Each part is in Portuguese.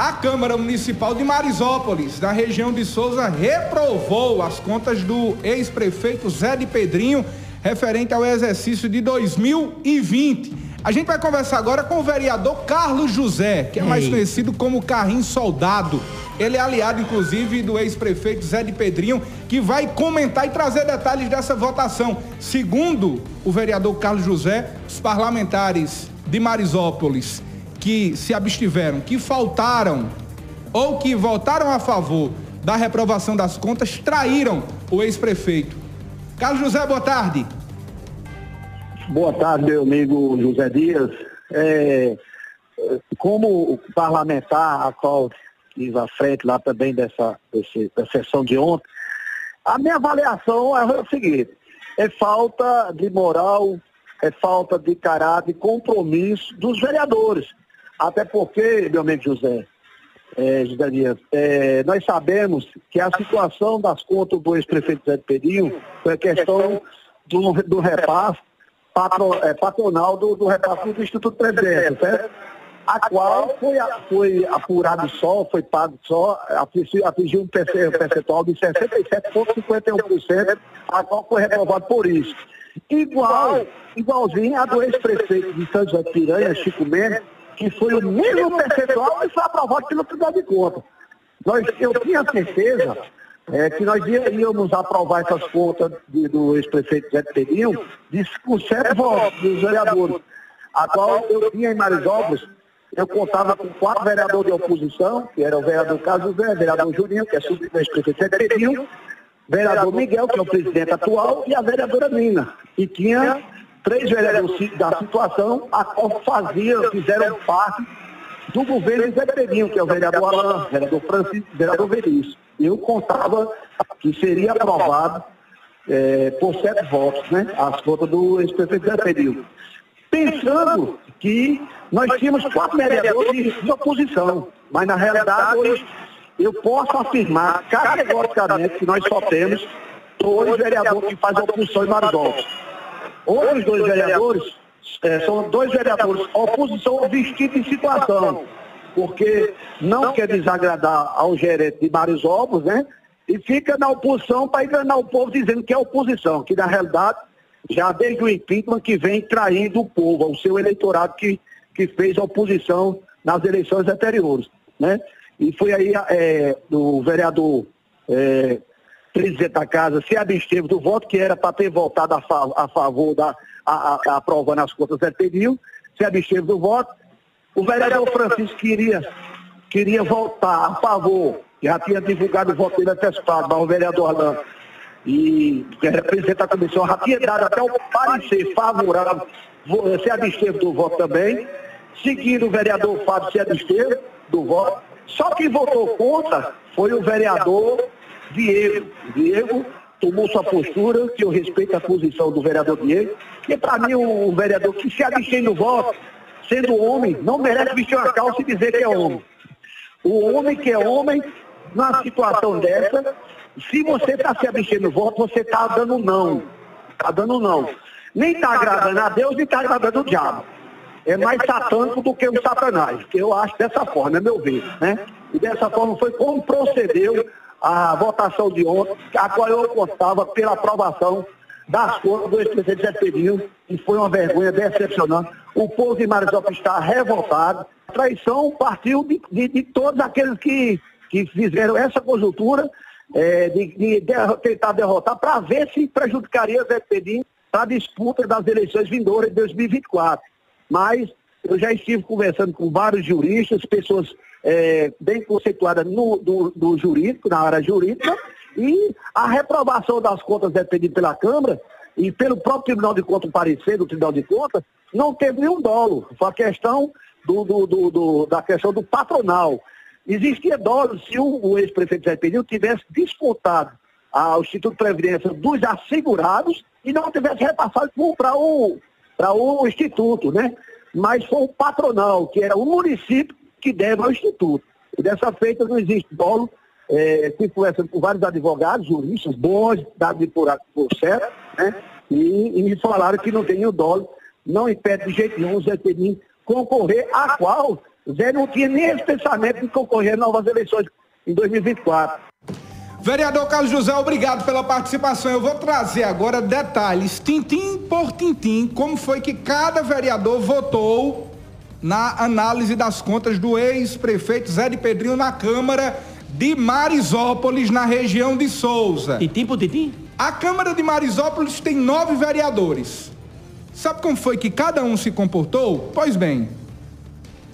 A Câmara Municipal de Marisópolis, na região de Souza, reprovou as contas do ex-prefeito Zé de Pedrinho referente ao exercício de 2020. A gente vai conversar agora com o vereador Carlos José, que é mais Ei. conhecido como Carrinho Soldado. Ele é aliado, inclusive, do ex-prefeito Zé de Pedrinho, que vai comentar e trazer detalhes dessa votação. Segundo o vereador Carlos José, os parlamentares de Marisópolis que se abstiveram, que faltaram ou que votaram a favor da reprovação das contas, traíram o ex-prefeito. Carlos José, boa tarde. Boa tarde, meu amigo José Dias. É, como parlamentar, a qual fiz à frente lá também dessa, dessa sessão de ontem, a minha avaliação é o seguinte, é falta de moral, é falta de caráter, compromisso dos vereadores. Até porque, meu amigo José, é, José Dias, é, nós sabemos que a situação das contas do ex-prefeito Zé Pedinho foi a questão do, do repasse patro, é, patronal do, do repasse do Instituto Previdência, certo? a qual foi, foi apurado só, foi pago só, atingiu um percentual de 67,51%, a qual foi reprovado por isso. Igual, igualzinho a do ex-prefeito de São José de Piranha, Chico Mendes, que foi o mesmo percentual e foi aprovado pelo Tribunal de Contas. Nós, eu tinha certeza é, que nós íamos aprovar essas contas de, do ex-prefeito Zé Pedrinho com sete votos dos vereadores, a qual eu tinha em Marisópolis eu contava com quatro vereadores de oposição, que era o vereador Carlos Zé, vereador Juninho, que é subprefeito ex-prefeito vereador Miguel, que é o presidente atual, e a vereadora Nina. E tinha três vereadores da situação, a qual fazia, fizeram parte do governo Zé Pedrinho, que é o vereador Alain, vereador Francisco, vereador Verício. Eu contava que seria aprovado é, por sete votos, né, as contas do ex-prefeito Zé Pedrinho. Pensando que nós tínhamos quatro vereadores de oposição, mas na realidade hoje eu posso afirmar categoricamente que nós só temos dois vereadores que fazem oposição em Marisópolis. Outros dois vereadores é, são dois vereadores oposição vestidos em situação, porque não quer desagradar ao gerente de Marisópolis, né? E fica na oposição para enganar o povo dizendo que é oposição, que na realidade já desde o impeachment que vem traindo o povo, o seu eleitorado que que fez a oposição nas eleições anteriores. Né? E foi aí é, o vereador é, presidente da casa se absteve do voto, que era para ter votado a, fa a favor da a, a, aprovando as contas da pediu, se absteve do voto. O vereador Francisco queria, queria votar a favor, já tinha divulgado o voto dele antecipado, mas o vereador Alain e que representa a comissão já tinha dado até o parecer favorável, se absteve do voto também seguindo o vereador Fábio Cedesteiro, do voto. Só quem votou contra foi o vereador Diego. Diego tomou sua postura, que eu respeito a posição do vereador Diego, que para mim o vereador que se abstém do voto, sendo homem, não merece vestir uma calça e dizer que é homem. O homem que é homem, numa situação dessa, se você está se abstendo do voto, você está dando não. Está dando não. Nem está agradando a Deus, nem está agradando o diabo é mais satânico do que o satanás, que eu acho dessa forma, é meu ver, né? E dessa forma foi como procedeu a votação de ontem, a qual eu contava pela aprovação das contas do ex-presidente Zé Pedrinho, e foi uma vergonha decepcionante. O povo de Marisópolis está revoltado. A traição partiu de, de, de, todos aqueles que, que fizeram essa conjuntura é, de, de, de, tentar derrotar para ver se prejudicaria Zé Pedrinho para a disputa das eleições vindouras de 2024. Mas eu já estive conversando com vários juristas, pessoas é, bem conceituadas no, do, do, jurídico, na área jurídica, e a reprovação das contas defendidas pela Câmara e pelo próprio Tribunal de Contas, parecer do Tribunal de Contas, não teve nenhum dolo. Foi a questão do, do, do, da questão do patronal. Existia dolo se o, o ex-prefeito Zé Pedro tivesse descontado ao Instituto de Previdência dos assegurados e não tivesse repassado para o o Instituto, né? Mas foi o patronal, que era o município que deve ao Instituto. E dessa feita não existe dolo. É, fui conversando com vários advogados, juristas, bons, dados por, por certo, né? E, e, me falaram que não tem o dolo, não impede de jeito nenhum o Zé Perim concorrer, a qual Zé não tinha nem esse pensamento de concorrer a novas eleições em 2024. Vereador Carlos José, obrigado pela participação. Eu vou trazer agora detalhes, tintim por tintim, como foi que cada vereador votou na análise das contas do ex-prefeito Zé de Pedrinho na Câmara de Marisópolis, na região de Souza. Tintim por tintim? A Câmara de Marisópolis tem nove vereadores. Sabe como foi que cada um se comportou? Pois bem,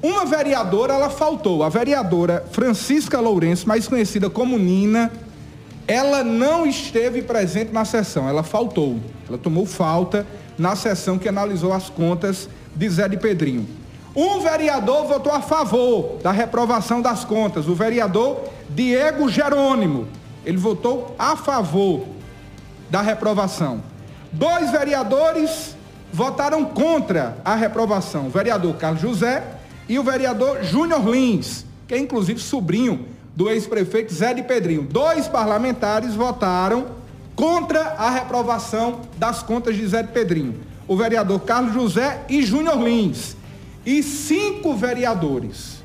uma vereadora, ela faltou. A vereadora Francisca Lourenço, mais conhecida como Nina, ela não esteve presente na sessão, ela faltou. Ela tomou falta na sessão que analisou as contas de Zé de Pedrinho. Um vereador votou a favor da reprovação das contas, o vereador Diego Jerônimo. Ele votou a favor da reprovação. Dois vereadores votaram contra a reprovação, o vereador Carlos José e o vereador Júnior Lins, que é inclusive sobrinho do ex-prefeito Zé de Pedrinho. Dois parlamentares votaram contra a reprovação das contas de Zé de Pedrinho. O vereador Carlos José e Júnior Lins. E cinco vereadores.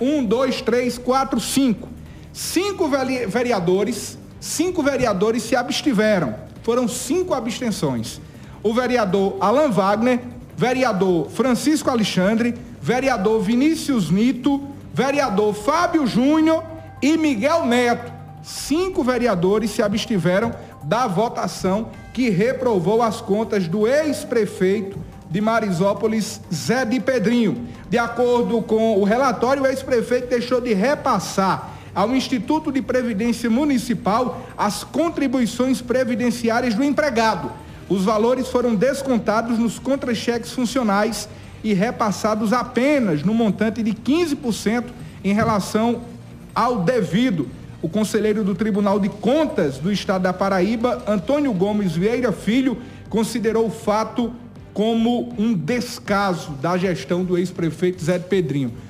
Um, dois, três, quatro, cinco. Cinco vereadores, cinco vereadores se abstiveram. Foram cinco abstenções. O vereador Alan Wagner, vereador Francisco Alexandre, vereador Vinícius Nito, vereador Fábio Júnior e Miguel Neto. Cinco vereadores se abstiveram da votação que reprovou as contas do ex-prefeito de Marisópolis, Zé de Pedrinho. De acordo com o relatório, o ex-prefeito deixou de repassar ao Instituto de Previdência Municipal as contribuições previdenciárias do empregado. Os valores foram descontados nos contra-cheques funcionais e repassados apenas no montante de 15% em relação ao devido. O conselheiro do Tribunal de Contas do Estado da Paraíba, Antônio Gomes Vieira Filho, considerou o fato como um descaso da gestão do ex-prefeito Zé Pedrinho.